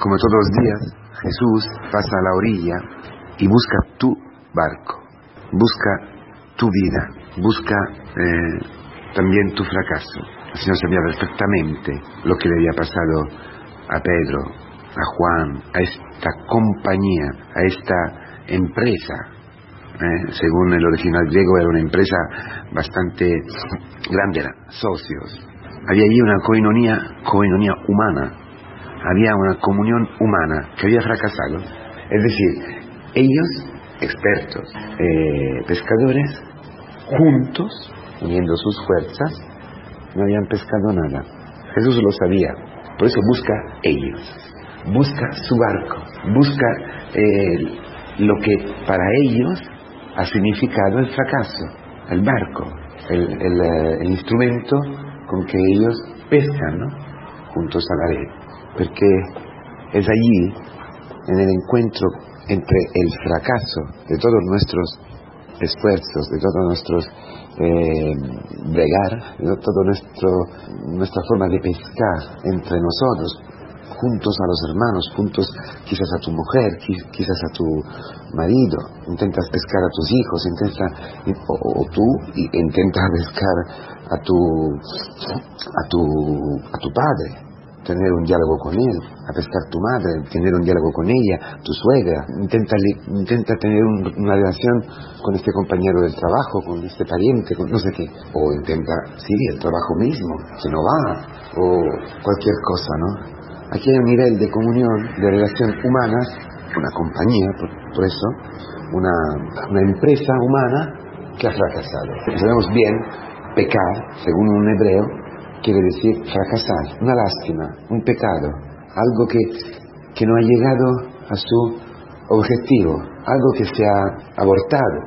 como todos los días, Jesús pasa a la orilla y busca tu barco, busca tu vida, busca eh, también tu fracaso. El Señor sabía perfectamente lo que le había pasado a Pedro, a Juan, a esta compañía, a esta empresa. Eh, según el original griego era una empresa bastante grande, era socios. Había allí una coinonía, coinonía humana, había una comunión humana que había fracasado. Es decir, ellos, expertos, eh, pescadores, juntos, uniendo sus fuerzas, no habían pescado nada. Jesús lo sabía, por eso busca ellos, busca su barco, busca eh, lo que para ellos ha significado el fracaso, el barco, el, eh, el instrumento con que ellos pescan, ¿no? juntos a la red. Porque es allí, en el encuentro entre el fracaso de todos nuestros esfuerzos, de todos nuestros eh, bregar, de toda nuestra forma de pescar entre nosotros, juntos a los hermanos, juntos quizás a tu mujer, quizás a tu marido, intentas pescar a tus hijos, intenta, o, tú intentas pescar a tu, a tu, a tu padre, tener un diálogo con él, a pescar tu madre, tener un diálogo con ella, tu suegra, intenta, intenta tener una relación con este compañero del trabajo, con este pariente, con no sé qué, o intenta, sí, el trabajo mismo, si no va, o cualquier cosa, ¿no? Aquí hay un nivel de comunión, de relación humanas, una compañía, por, eso, una, una empresa humana que ha fracasado. Sabemos bien, pecar, según un hebreo, quiere decir fracasar, una lástima, un pecado, algo que, que no ha llegado a su objetivo, algo que se ha abortado,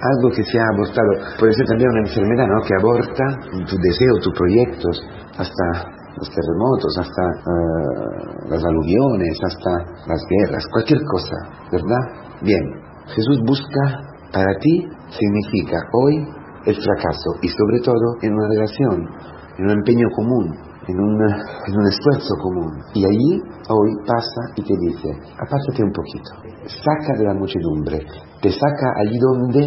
algo que se ha abortado. Puede ser también una enfermedad ¿no? que aborta tu deseo, tus proyectos, hasta los terremotos, hasta eh, las aluviones, hasta las guerras, cualquier cosa, ¿verdad? Bien, Jesús busca para ti significa hoy el fracaso y sobre todo en una relación en un empeño común, en, en un esfuerzo común. Y allí hoy pasa y te dice, apártate un poquito, saca de la muchedumbre, te saca allí donde,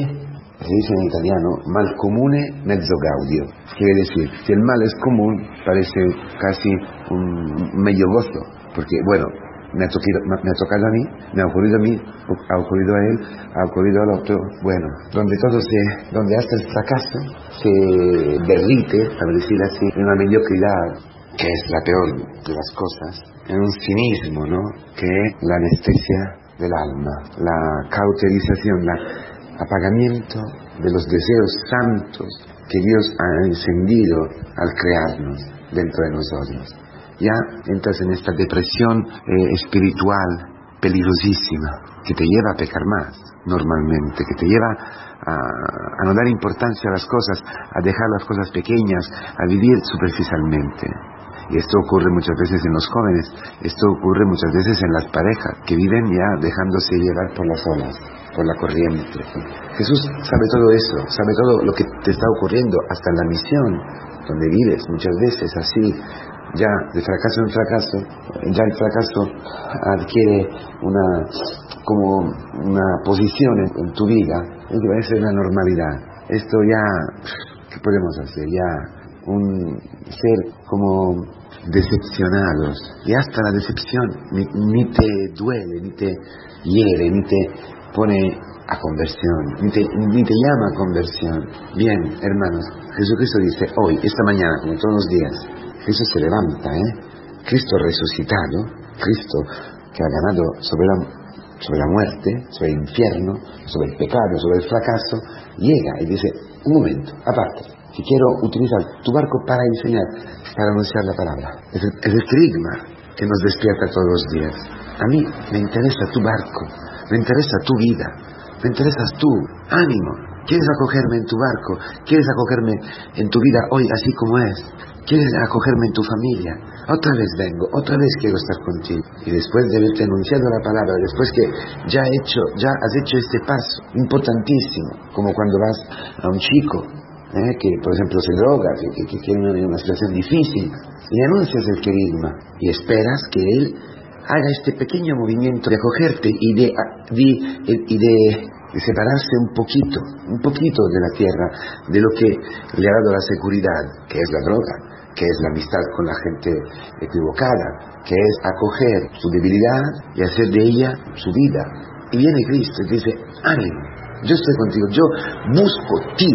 se dice en italiano, mal comune mezzo gaudio. Quiere decir, si el mal es común, parece casi un medio gozo, porque bueno, me ha, tocado, a mí, me ha ocurrido a mí, ha ocurrido a él, ha ocurrido al otro. Bueno, donde todo se, donde hasta el fracaso se derrite, para decir así, en una mediocridad que es la peor de las cosas, en un cinismo, ¿no? Que es la anestesia del alma, la cauterización, el apagamiento de los deseos santos que Dios ha encendido al crearnos dentro de nosotros ya entras en esta depresión eh, espiritual peligrosísima que te lleva a pecar más normalmente, que te lleva a, no dar importancia a las cosas, a dejar las cosas pequeñas, a vivir superficialmente. Y esto ocurre muchas veces en los jóvenes, esto ocurre muchas veces en las parejas que viven ya dejándose llevar por las olas, por la corriente. Jesús sabe todo eso, sabe todo lo que te está ocurriendo, hasta en la misión donde vives muchas veces así, ya de fracaso en fracaso, ya el fracaso adquiere una, como una posición en, tu vida, es que parece una normalidad. Esto ya, ¿qué podemos hacer? Ya un ser como decepcionados y hasta la decepción ni, ni, te duele, ni te hiere, ni te pone a conversión, ni te, ni te llama a conversión. Bien, hermanos, Jesucristo dice hoy, esta mañana, como todos los días, Cristo se levanta, ¿eh? Cristo resucitado, Cristo que ha ganado sobre la, sobre la muerte, sobre el infierno, sobre el pecado, sobre el fracaso, llega y dice, un momento, aparte, que quiero utilizar tu barco para enseñar, para anunciar la palabra. Es el, es el que nos despierta todos los días. A mí me interesa tu barco, me interesa tu vida, me interesas tú, ánimo. ¿Quieres acogerme en tu barco? ¿Quieres acogerme en tu vida hoy así como es? ¿Quieres acogerme en tu familia? Otra vez vengo, otra vez quiero estar contigo. Y después de haberte anunciado la palabra, después que ya, has hecho este paso importantísimo, como cuando vas a un chico ¿eh? que, por ejemplo, se droga, que, tiene una, situación difícil, y anuncias el querigma y esperas que él haga este pequeño movimiento de acogerte y de, y de, separarse un poquito, un poquito de la tierra, de lo que le ha dado la seguridad, que es la droga, que es la amistad con la gente equivocada, que es acoger su debilidad y hacer de ella su vida. Y viene Cristo y dice, ánimo, yo estoy contigo, yo busco ti,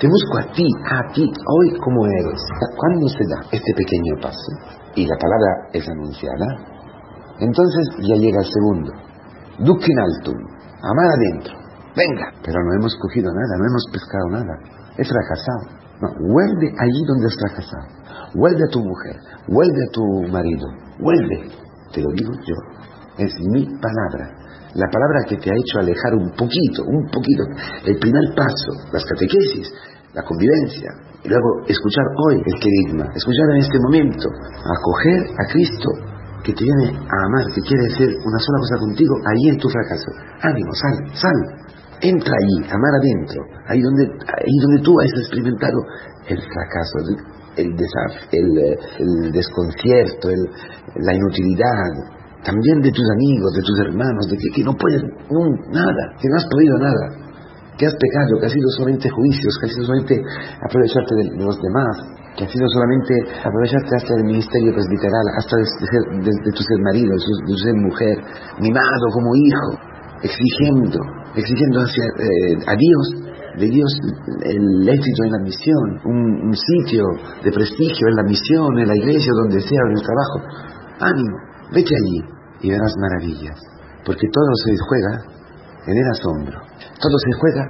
te busco a ti, a ti, hoy como eres. ¿Cuándo se da este pequeño paso? Y la palabra es anunciada. Entonces ya llega el segundo. Dukin altum, amar adentro. Venga, pero no hemos cogido nada, no hemos pescado nada. He fracasado. No, vuelve allí donde has fracasado. Vuelve a tu mujer, vuelve a tu marido, vuelve. Te lo digo yo. Es mi palabra la palabra que te ha hecho alejar un poquito, un poquito, el primer paso, las catequesis, la convivencia, y luego escuchar hoy el querigma, escuchar en este momento, acoger a Cristo que te viene a amar, que quiere hacer una sola cosa contigo, ahí en tu fracaso. Ánimo, sal, sal, entra allí, amar adentro, ahí donde, ahí donde tú has experimentado el fracaso, el, el, el desconcierto, la inutilidad, también de tus amigos, de tus hermanos, de que, no puedes nada, que no has podido nada, que has pecado, que has sido solamente juicios, que has sido solamente aprovecharte de, los demás, que has sido solamente aprovecharte hasta del ministerio presbiteral, hasta de, tu ser marido, de tu ser mujer, mimado como hijo, exigiendo, exigiendo hacia, eh, a Dios de Dios el éxito en la misión, un, un, sitio de prestigio en la misión, en la iglesia, donde sea, en el trabajo. Ánimo, Vete allí y verás maravillas, porque todo se juega en el asombro, todo se juega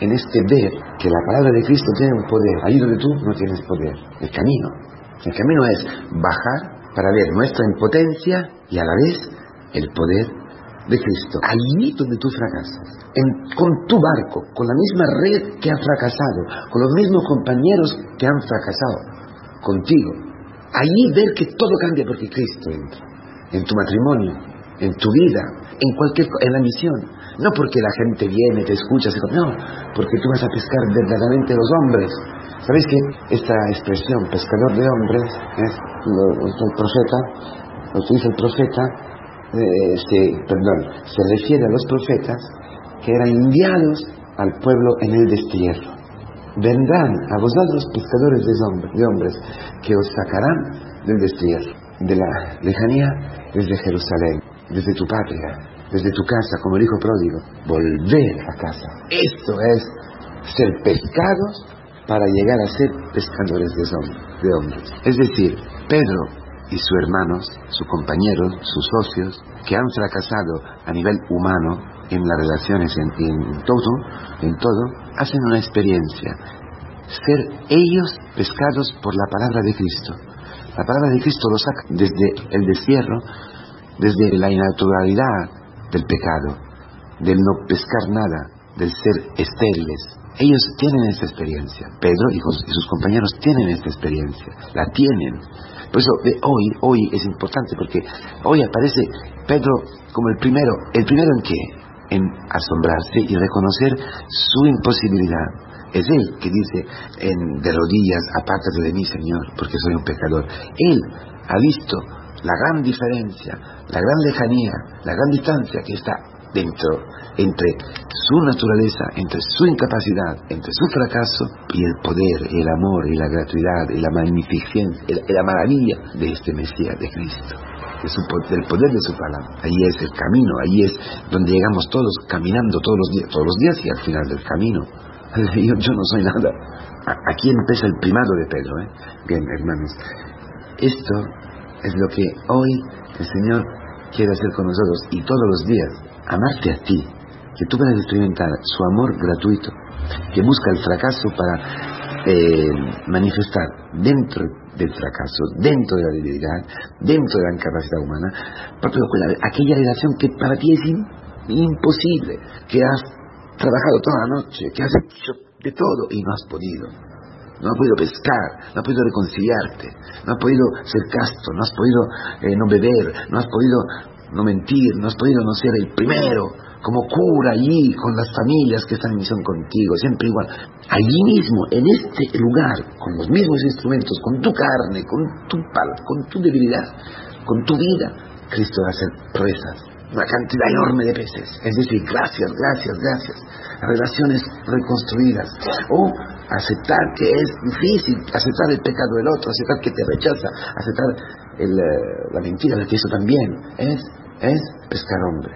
en este ver que la palabra de Cristo tiene un poder, ahí donde tú no tienes poder, el camino. El camino es bajar para ver nuestra impotencia y a la vez el poder de Cristo. Allí donde tú fracasas, con tu barco, con la misma red que ha fracasado, con los mismos compañeros que han fracasado, contigo. Allí ver que todo cambia porque Cristo entra en tu matrimonio, en tu vida, en cualquier en la misión. No porque la gente viene, te escucha, no, porque tú vas a pescar verdaderamente los hombres. ¿Sabéis que esta expresión, pescador de hombres, es el profeta, lo que dice el profeta, eh, se, perdón, se refiere a los profetas que eran enviados al pueblo en el destierro. Vendrán a vosotros pescadores de hombres que os sacarán del destierro, de la lejanía desde Jerusalén, desde tu patria, desde tu casa como el hijo pródigo, volver a casa. Esto es ser pescados para llegar a ser pescadores de hombres. Es decir, Pedro y sus hermanos, sus compañeros, sus socios, que han fracasado a nivel humano en las relaciones, en, todo, en todo, hacen una experiencia. Ser ellos pescados por la palabra de Cristo. La palabra de Cristo los saca desde el destierro, desde la innaturalidad del pecado, del no pescar nada, del ser estériles. Ellos tienen esta experiencia. Pedro y, sus compañeros tienen esta experiencia. La tienen. Por eso de hoy, hoy es importante porque hoy aparece Pedro como el primero. ¿El primero en qué? En asombrarse y reconocer su imposibilidad es Él que dice en, de rodillas, apártate de mí, Señor, porque soy un pecador. Él ha visto la gran diferencia, la gran lejanía, la gran distancia que está dentro entre su naturaleza, entre su incapacidad, entre su fracaso y el poder, el amor y la gratuidad y la magnificencia, la maravilla de este Mesías de Cristo. del poder de su palabra. Ahí es el camino, ahí es donde llegamos todos caminando todos los días, todos los días y al final del camino yo, no soy nada. Aquí empieza el primado de Pedro. ¿eh? Bien, hermanos. Esto es lo que hoy el Señor quiere hacer con nosotros y todos los días. Amarte a ti. Que tú puedas experimentar su amor gratuito. Que busca el fracaso para eh, manifestar dentro del fracaso, dentro de la debilidad, dentro de la incapacidad humana, aquella relación que para ti es imposible, que has trabajado toda la noche, que has hecho de todo y no has podido. No has podido pescar, no has podido reconciliarte, no has podido ser casto, no has podido eh, no beber, no has podido no mentir, no has podido no ser el primero, como cura allí con las familias que están en misión contigo, siempre igual. Allí mismo, en este lugar, con los mismos instrumentos, con tu carne, con tu pal, con tu debilidad, con tu vida, Cristo va a hacer proezas, una cantidad enorme de peces. Es decir, gracias, gracias, gracias. Relaciones reconstruidas. O aceptar que es difícil, aceptar el pecado del otro, aceptar que te rechaza, aceptar el, eh, la mentira, que eso también es, es pescar hombre.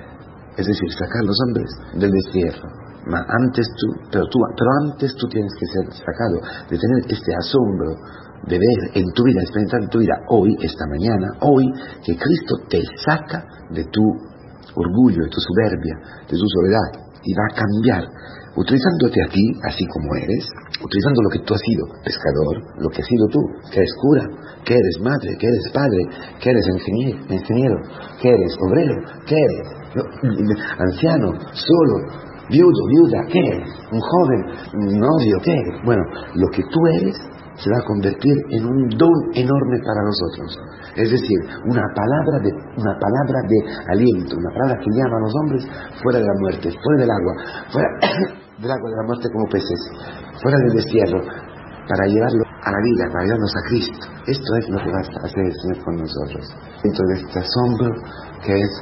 Es decir, sacar los hombres del destierro. antes tú, pero tú, pero antes tú tienes que ser sacado de tener este asombro de ver en tu vida, experimentar en tu vida hoy, esta mañana, hoy, que Cristo te saca de tu orgullo, de tu soberbia, de tu soledad, y va a cambiar, utilizándote a ti, así como eres, utilizando lo que tú has sido, pescador, lo que has sido tú, que eres cura, que eres madre, que eres padre, que eres ingeniero, ingeniero que eres obrero, que eres anciano, solo, viudo, viuda, eres un joven, novio, que eres. Bueno, lo que tú eres se va a convertir en un don enorme para nosotros. Es decir, una palabra de, una palabra de aliento, una palabra que llama a los hombres fuera de la muerte, fuera del agua, fuera del agua de la muerte como peces, fuera del destierro, para llevarlo a la vida, para llevarnos a Cristo. Esto es lo que va a hacer el Señor con nosotros. Dentro de este asombro que es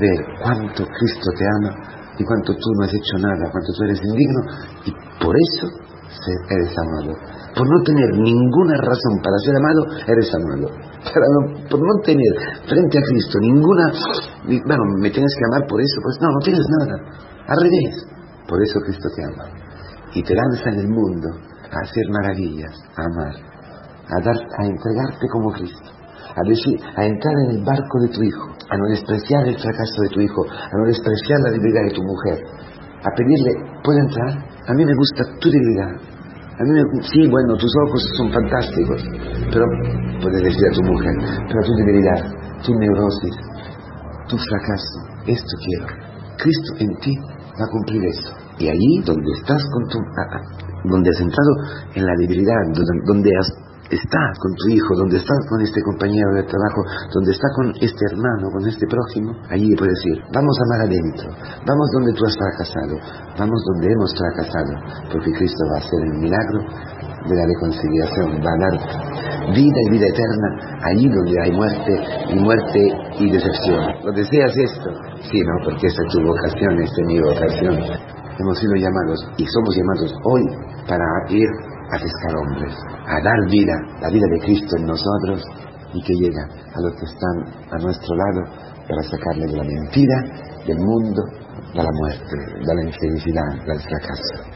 ver cuánto Cristo te ama y cuánto tú no has hecho nada, cuánto tú eres indigno y por eso eres amado. Por no tener ninguna razón para ser amado, eres amado. por no tener frente a Cristo ninguna, bueno, me tienes que amar por eso, pues no, no tienes nada. Al revés, por eso Cristo te ama. Y te lanza en el mundo a hacer maravillas, a amar, a, dar, a entregarte como Cristo, a, decir, a entrar en el barco de tu hijo, a no despreciar el fracaso de tu hijo, a no despreciar la debilidad de tu mujer, a pedirle, ¿puede entrar? A mí me gusta tu debilidad. A mí me, sí, bueno, tus ojos son fantásticos, pero puedes decir a tu mujer, pero tu debilidad, tu neurosis, tu fracaso, esto quiero. Cristo en ti va a cumplir esto. Y allí donde estás con tu, donde has entrado en la debilidad, donde has estás con tu hijo, donde estás con este compañero de trabajo, donde está con este hermano, con este prójimo, allí puedes decir, vamos a mar adentro, vamos donde tú has fracasado, vamos donde hemos fracasado, porque Cristo va a hacer el milagro de la reconciliación, va a dar vida y vida eterna allí donde hay muerte y muerte y decepción. ¿Lo deseas esto? Sí, no, porque esa es tu vocación, esta es mi vocación. Hemos sido llamados y somos llamados hoy para ir a pescar hombres, a dar vida, la vida de Cristo en nosotros y que llega a los que están a nuestro lado para sacarle de la mentira, del mundo, de la muerte, de la infelicidad, del fracaso.